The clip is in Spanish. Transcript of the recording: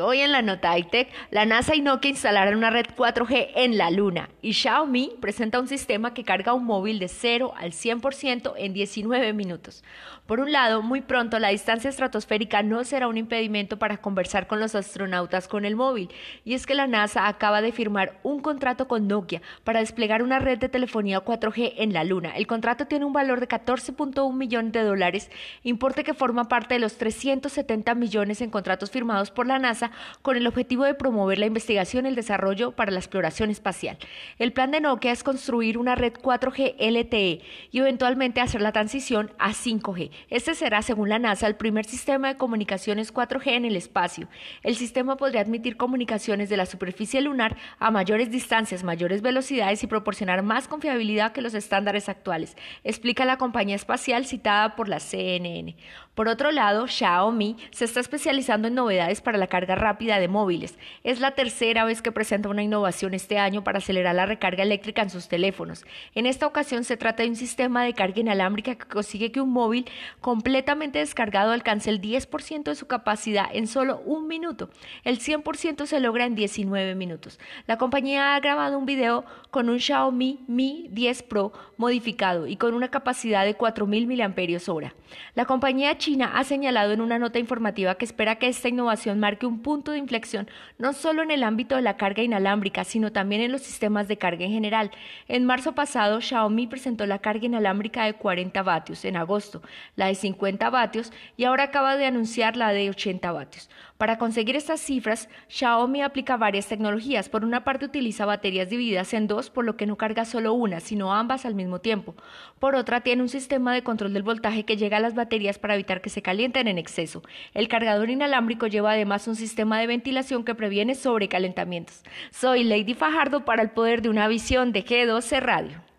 Hoy en la nota high-tech, la NASA y Nokia instalarán una red 4G en la Luna y Xiaomi presenta un sistema que carga un móvil de 0 al 100% en 19 minutos. Por un lado, muy pronto la distancia estratosférica no será un impedimento para conversar con los astronautas con el móvil, y es que la NASA acaba de firmar un contrato con Nokia para desplegar una red de telefonía 4G en la Luna. El contrato tiene un valor de 14.1 millones de dólares, importe que forma parte de los 370 millones en contratos firmados por la NASA con el objetivo de promover la investigación y el desarrollo para la exploración espacial. El plan de Nokia es construir una red 4G LTE y eventualmente hacer la transición a 5G. Este será, según la NASA, el primer sistema de comunicaciones 4G en el espacio. El sistema podría admitir comunicaciones de la superficie lunar a mayores distancias, mayores velocidades y proporcionar más confiabilidad que los estándares actuales, explica la compañía espacial citada por la CNN. Por otro lado, Xiaomi se está especializando en novedades para la carga rápida de móviles. Es la tercera vez que presenta una innovación este año para acelerar la recarga eléctrica en sus teléfonos. En esta ocasión se trata de un sistema de carga inalámbrica que consigue que un móvil completamente descargado alcance el 10% de su capacidad en solo un minuto. El 100% se logra en 19 minutos. La compañía ha grabado un video con un Xiaomi Mi 10 Pro modificado y con una capacidad de 4.000 mAh. La compañía china ha señalado en una nota informativa que espera que esta innovación marque un punto de inflexión no solo en el ámbito de la carga inalámbrica, sino también en los sistemas de carga en general. En marzo pasado, Xiaomi presentó la carga inalámbrica de 40 vatios, en agosto la de 50 vatios y ahora acaba de anunciar la de 80 vatios. Para conseguir estas cifras, Xiaomi aplica varias tecnologías. Por una parte utiliza baterías divididas en dos, por lo que no carga solo una, sino ambas al mismo tiempo. Por otra, tiene un sistema de control del voltaje que llega a las baterías para evitar que se calienten en exceso. El cargador inalámbrico lleva además un sistema de ventilación que previene sobrecalentamientos. Soy Lady Fajardo para el poder de una visión de G12 Radio.